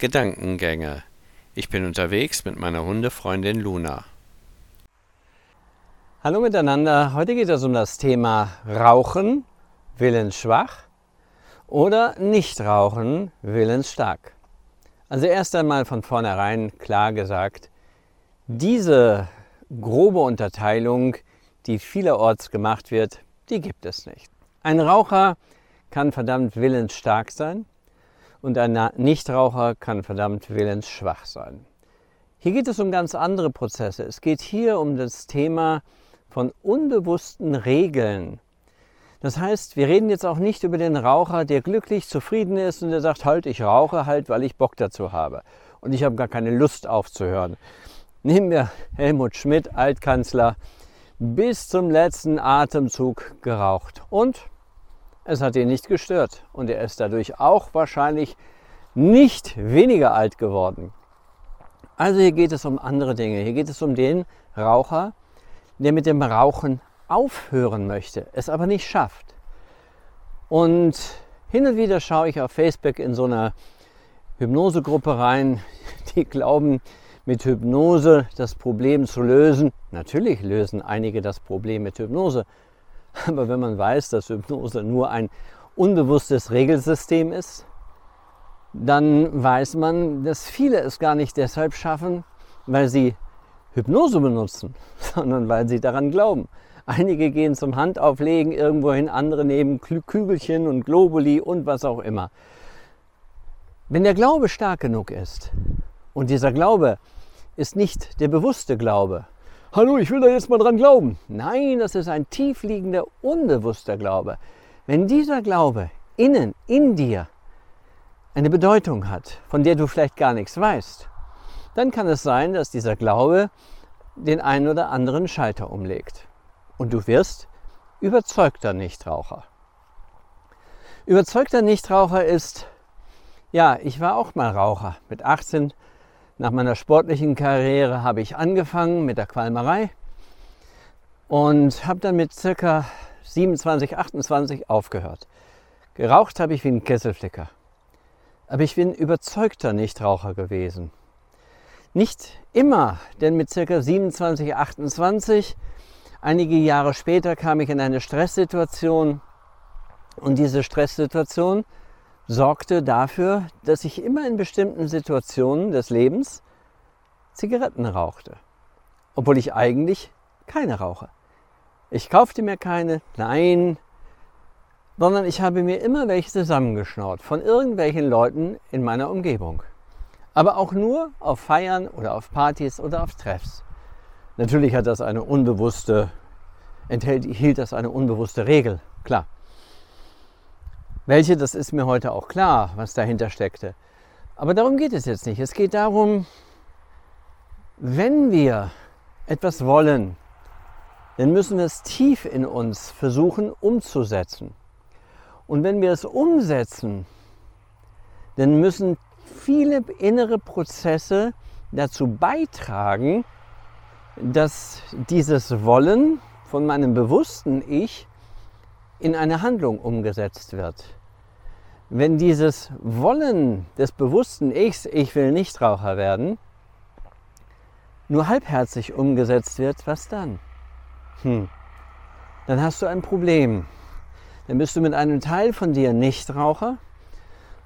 Gedankengänge. Ich bin unterwegs mit meiner Hundefreundin Luna. Hallo miteinander. Heute geht es um das Thema Rauchen, willensschwach oder nicht rauchen, willensstark. Also erst einmal von vornherein klar gesagt, diese grobe Unterteilung, die vielerorts gemacht wird, die gibt es nicht. Ein Raucher kann verdammt willensstark sein und ein Nichtraucher kann verdammt willensschwach sein. Hier geht es um ganz andere Prozesse. Es geht hier um das Thema von unbewussten Regeln. Das heißt, wir reden jetzt auch nicht über den Raucher, der glücklich zufrieden ist und der sagt, halt, ich rauche halt, weil ich Bock dazu habe. Und ich habe gar keine Lust aufzuhören. Nehmen wir Helmut Schmidt, Altkanzler, bis zum letzten Atemzug geraucht. Und es hat ihn nicht gestört und er ist dadurch auch wahrscheinlich nicht weniger alt geworden. Also hier geht es um andere Dinge. Hier geht es um den Raucher, der mit dem Rauchen aufhören möchte, es aber nicht schafft. Und hin und wieder schaue ich auf Facebook in so einer Hypnosegruppe rein, die glauben, mit Hypnose das Problem zu lösen. Natürlich lösen einige das Problem mit Hypnose, aber wenn man weiß, dass Hypnose nur ein unbewusstes Regelsystem ist, dann weiß man, dass viele es gar nicht deshalb schaffen, weil sie Hypnose benutzen, sondern weil sie daran glauben. Einige gehen zum Handauflegen irgendwohin, andere nehmen Kügelchen und Globuli und was auch immer. Wenn der Glaube stark genug ist, und dieser Glaube ist nicht der bewusste Glaube, hallo, ich will da jetzt mal dran glauben. Nein, das ist ein tiefliegender, unbewusster Glaube. Wenn dieser Glaube innen, in dir, eine Bedeutung hat, von der du vielleicht gar nichts weißt, dann kann es sein, dass dieser Glaube den einen oder anderen Schalter umlegt. Und du wirst überzeugter Nichtraucher. Überzeugter Nichtraucher ist, ja, ich war auch mal Raucher. Mit 18 nach meiner sportlichen Karriere habe ich angefangen mit der Qualmerei und habe dann mit circa 27, 28 aufgehört. Geraucht habe ich wie ein Kesselflicker. Aber ich bin überzeugter Nichtraucher gewesen. Nicht immer, denn mit circa 27, 28, einige Jahre später kam ich in eine Stresssituation und diese Stresssituation sorgte dafür, dass ich immer in bestimmten Situationen des Lebens Zigaretten rauchte, obwohl ich eigentlich keine rauche. Ich kaufte mir keine, nein, sondern ich habe mir immer welche zusammengeschnaut von irgendwelchen Leuten in meiner Umgebung. Aber auch nur auf Feiern oder auf Partys oder auf Treffs. Natürlich hat das eine unbewusste, enthält, hielt das eine unbewusste Regel, klar. Welche, das ist mir heute auch klar, was dahinter steckte. Aber darum geht es jetzt nicht. Es geht darum, wenn wir etwas wollen, dann müssen wir es tief in uns versuchen umzusetzen. Und wenn wir es umsetzen, dann müssen viele innere Prozesse dazu beitragen, dass dieses Wollen von meinem bewussten Ich in eine Handlung umgesetzt wird. Wenn dieses Wollen des bewussten Ichs, ich will nicht Raucher werden, nur halbherzig umgesetzt wird, was dann? Hm, dann hast du ein Problem. Dann bist du mit einem Teil von dir Nichtraucher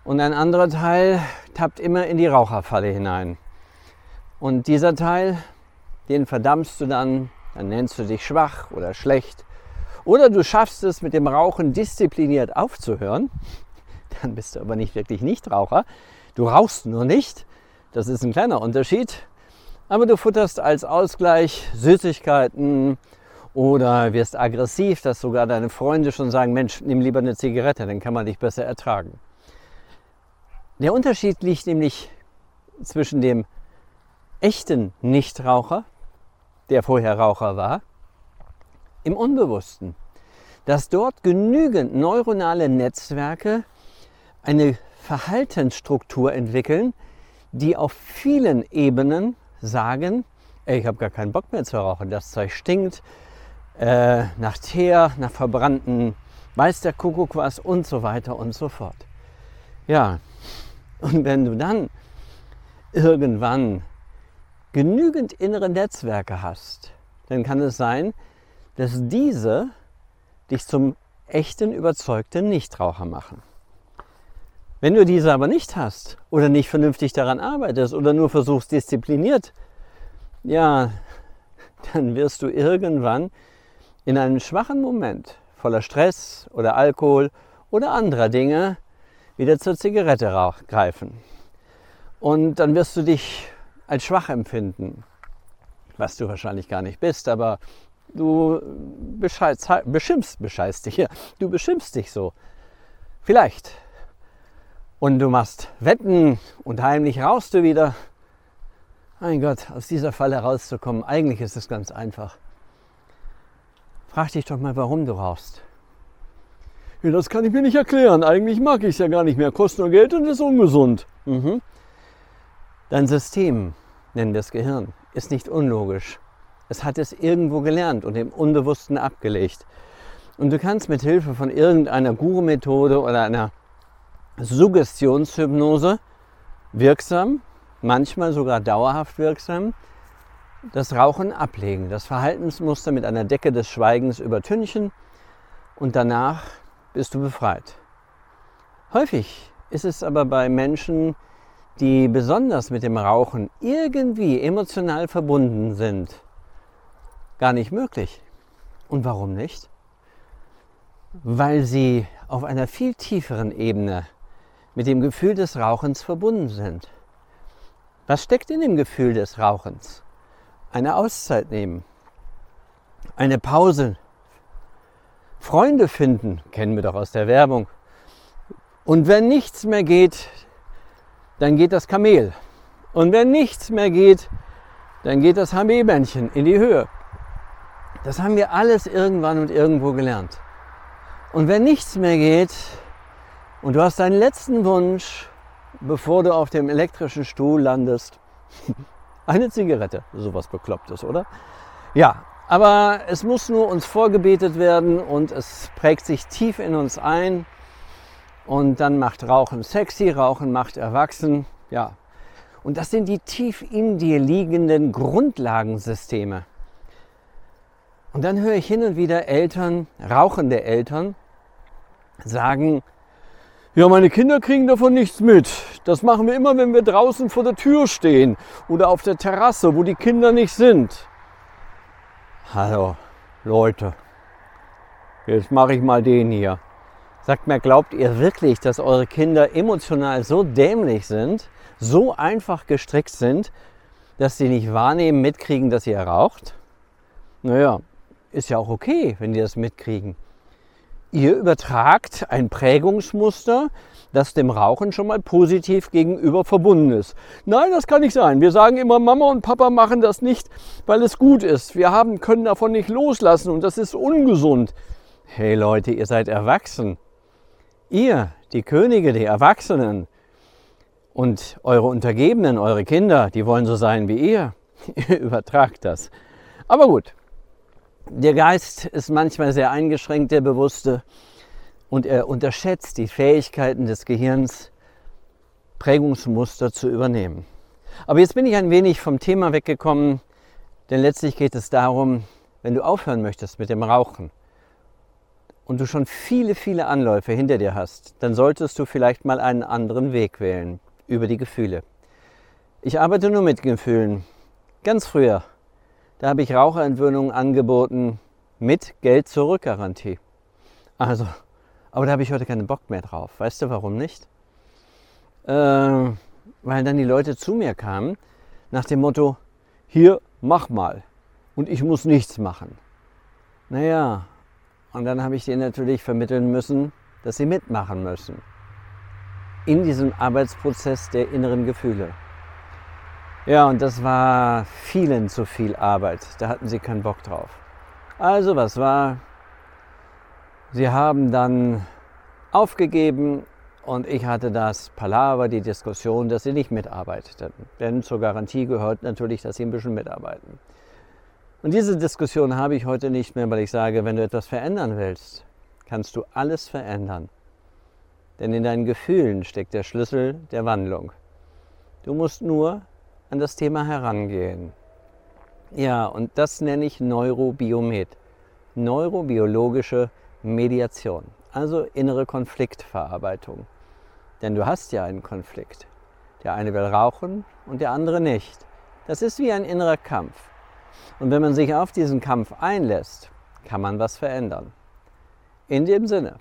und ein anderer Teil tappt immer in die Raucherfalle hinein. Und dieser Teil, den verdammst du dann, dann nennst du dich schwach oder schlecht. Oder du schaffst es mit dem Rauchen diszipliniert aufzuhören dann bist du aber nicht wirklich Nichtraucher. Du rauchst nur nicht. Das ist ein kleiner Unterschied. Aber du futterst als Ausgleich Süßigkeiten oder wirst aggressiv, dass sogar deine Freunde schon sagen, Mensch, nimm lieber eine Zigarette, dann kann man dich besser ertragen. Der Unterschied liegt nämlich zwischen dem echten Nichtraucher, der vorher Raucher war, im Unbewussten. Dass dort genügend neuronale Netzwerke eine Verhaltensstruktur entwickeln, die auf vielen Ebenen sagen, ey, ich habe gar keinen Bock mehr zu rauchen, das Zeug stinkt äh, nach Teer, nach verbrannten weiß der Kuckuck was und so weiter und so fort. Ja, und wenn du dann irgendwann genügend innere Netzwerke hast, dann kann es sein, dass diese dich zum echten überzeugten Nichtraucher machen. Wenn du diese aber nicht hast oder nicht vernünftig daran arbeitest oder nur versuchst diszipliniert, ja, dann wirst du irgendwann in einem schwachen Moment voller Stress oder Alkohol oder anderer Dinge wieder zur Zigarette greifen. Und dann wirst du dich als schwach empfinden, was du wahrscheinlich gar nicht bist, aber du beschimpfst, bescheißt dich, ja, du beschimpfst dich so. Vielleicht. Und du machst Wetten und heimlich rauchst du wieder. Mein Gott, aus dieser Falle rauszukommen, eigentlich ist es ganz einfach. Frag dich doch mal, warum du rauchst. Ja, das kann ich mir nicht erklären. Eigentlich mag ich es ja gar nicht mehr. Kostet nur Geld und ist ungesund. Mhm. Dein System, nennen wir das Gehirn, ist nicht unlogisch. Es hat es irgendwo gelernt und im Unbewussten abgelegt. Und du kannst mit Hilfe von irgendeiner Guru-Methode oder einer Suggestionshypnose wirksam, manchmal sogar dauerhaft wirksam, das Rauchen ablegen, das Verhaltensmuster mit einer Decke des Schweigens übertünchen und danach bist du befreit. Häufig ist es aber bei Menschen, die besonders mit dem Rauchen irgendwie emotional verbunden sind, gar nicht möglich. Und warum nicht? Weil sie auf einer viel tieferen Ebene mit dem Gefühl des Rauchens verbunden sind. Was steckt in dem Gefühl des Rauchens? Eine Auszeit nehmen, eine Pause Freunde finden, kennen wir doch aus der Werbung. Und wenn nichts mehr geht, dann geht das Kamel. Und wenn nichts mehr geht, dann geht das Hamebändchen in die Höhe. Das haben wir alles irgendwann und irgendwo gelernt. Und wenn nichts mehr geht und du hast deinen letzten Wunsch, bevor du auf dem elektrischen Stuhl landest, eine Zigarette, sowas beklopptes, oder? Ja, aber es muss nur uns vorgebetet werden und es prägt sich tief in uns ein. Und dann macht Rauchen sexy, Rauchen macht erwachsen. Ja. Und das sind die tief in dir liegenden Grundlagensysteme. Und dann höre ich hin und wieder Eltern, rauchende Eltern, sagen, ja, meine Kinder kriegen davon nichts mit. Das machen wir immer, wenn wir draußen vor der Tür stehen oder auf der Terrasse, wo die Kinder nicht sind. Hallo, Leute, jetzt mache ich mal den hier. Sagt mir, glaubt ihr wirklich, dass eure Kinder emotional so dämlich sind, so einfach gestrickt sind, dass sie nicht wahrnehmen, mitkriegen, dass ihr raucht? Naja, ist ja auch okay, wenn die das mitkriegen. Ihr übertragt ein Prägungsmuster, das dem Rauchen schon mal positiv gegenüber verbunden ist. Nein, das kann nicht sein. Wir sagen immer, Mama und Papa machen das nicht, weil es gut ist. Wir haben, können davon nicht loslassen und das ist ungesund. Hey Leute, ihr seid erwachsen. Ihr, die Könige, die Erwachsenen und eure Untergebenen, eure Kinder, die wollen so sein wie ihr. Ihr übertragt das. Aber gut, der Geist ist manchmal sehr eingeschränkt, der Bewusste und er unterschätzt die Fähigkeiten des Gehirns, Prägungsmuster zu übernehmen. Aber jetzt bin ich ein wenig vom Thema weggekommen, denn letztlich geht es darum, wenn du aufhören möchtest mit dem Rauchen und du schon viele, viele Anläufe hinter dir hast, dann solltest du vielleicht mal einen anderen Weg wählen über die Gefühle. Ich arbeite nur mit Gefühlen. Ganz früher, da habe ich Raucherentwöhnungen angeboten mit Geld-Zurück-Garantie. Also aber da habe ich heute keinen Bock mehr drauf. Weißt du warum nicht? Äh, weil dann die Leute zu mir kamen nach dem Motto, hier, mach mal. Und ich muss nichts machen. Naja, und dann habe ich denen natürlich vermitteln müssen, dass sie mitmachen müssen. In diesem Arbeitsprozess der inneren Gefühle. Ja, und das war vielen zu viel Arbeit. Da hatten sie keinen Bock drauf. Also, was war? Sie haben dann aufgegeben und ich hatte das Palaver, die Diskussion, dass sie nicht mitarbeiteten. Denn zur Garantie gehört natürlich, dass sie ein bisschen mitarbeiten. Und diese Diskussion habe ich heute nicht mehr, weil ich sage, wenn du etwas verändern willst, kannst du alles verändern. Denn in deinen Gefühlen steckt der Schlüssel der Wandlung. Du musst nur an das Thema herangehen. Ja, und das nenne ich Neurobiomet. Neurobiologische Mediation, also innere Konfliktverarbeitung. Denn du hast ja einen Konflikt. Der eine will rauchen und der andere nicht. Das ist wie ein innerer Kampf. Und wenn man sich auf diesen Kampf einlässt, kann man was verändern. In dem Sinne,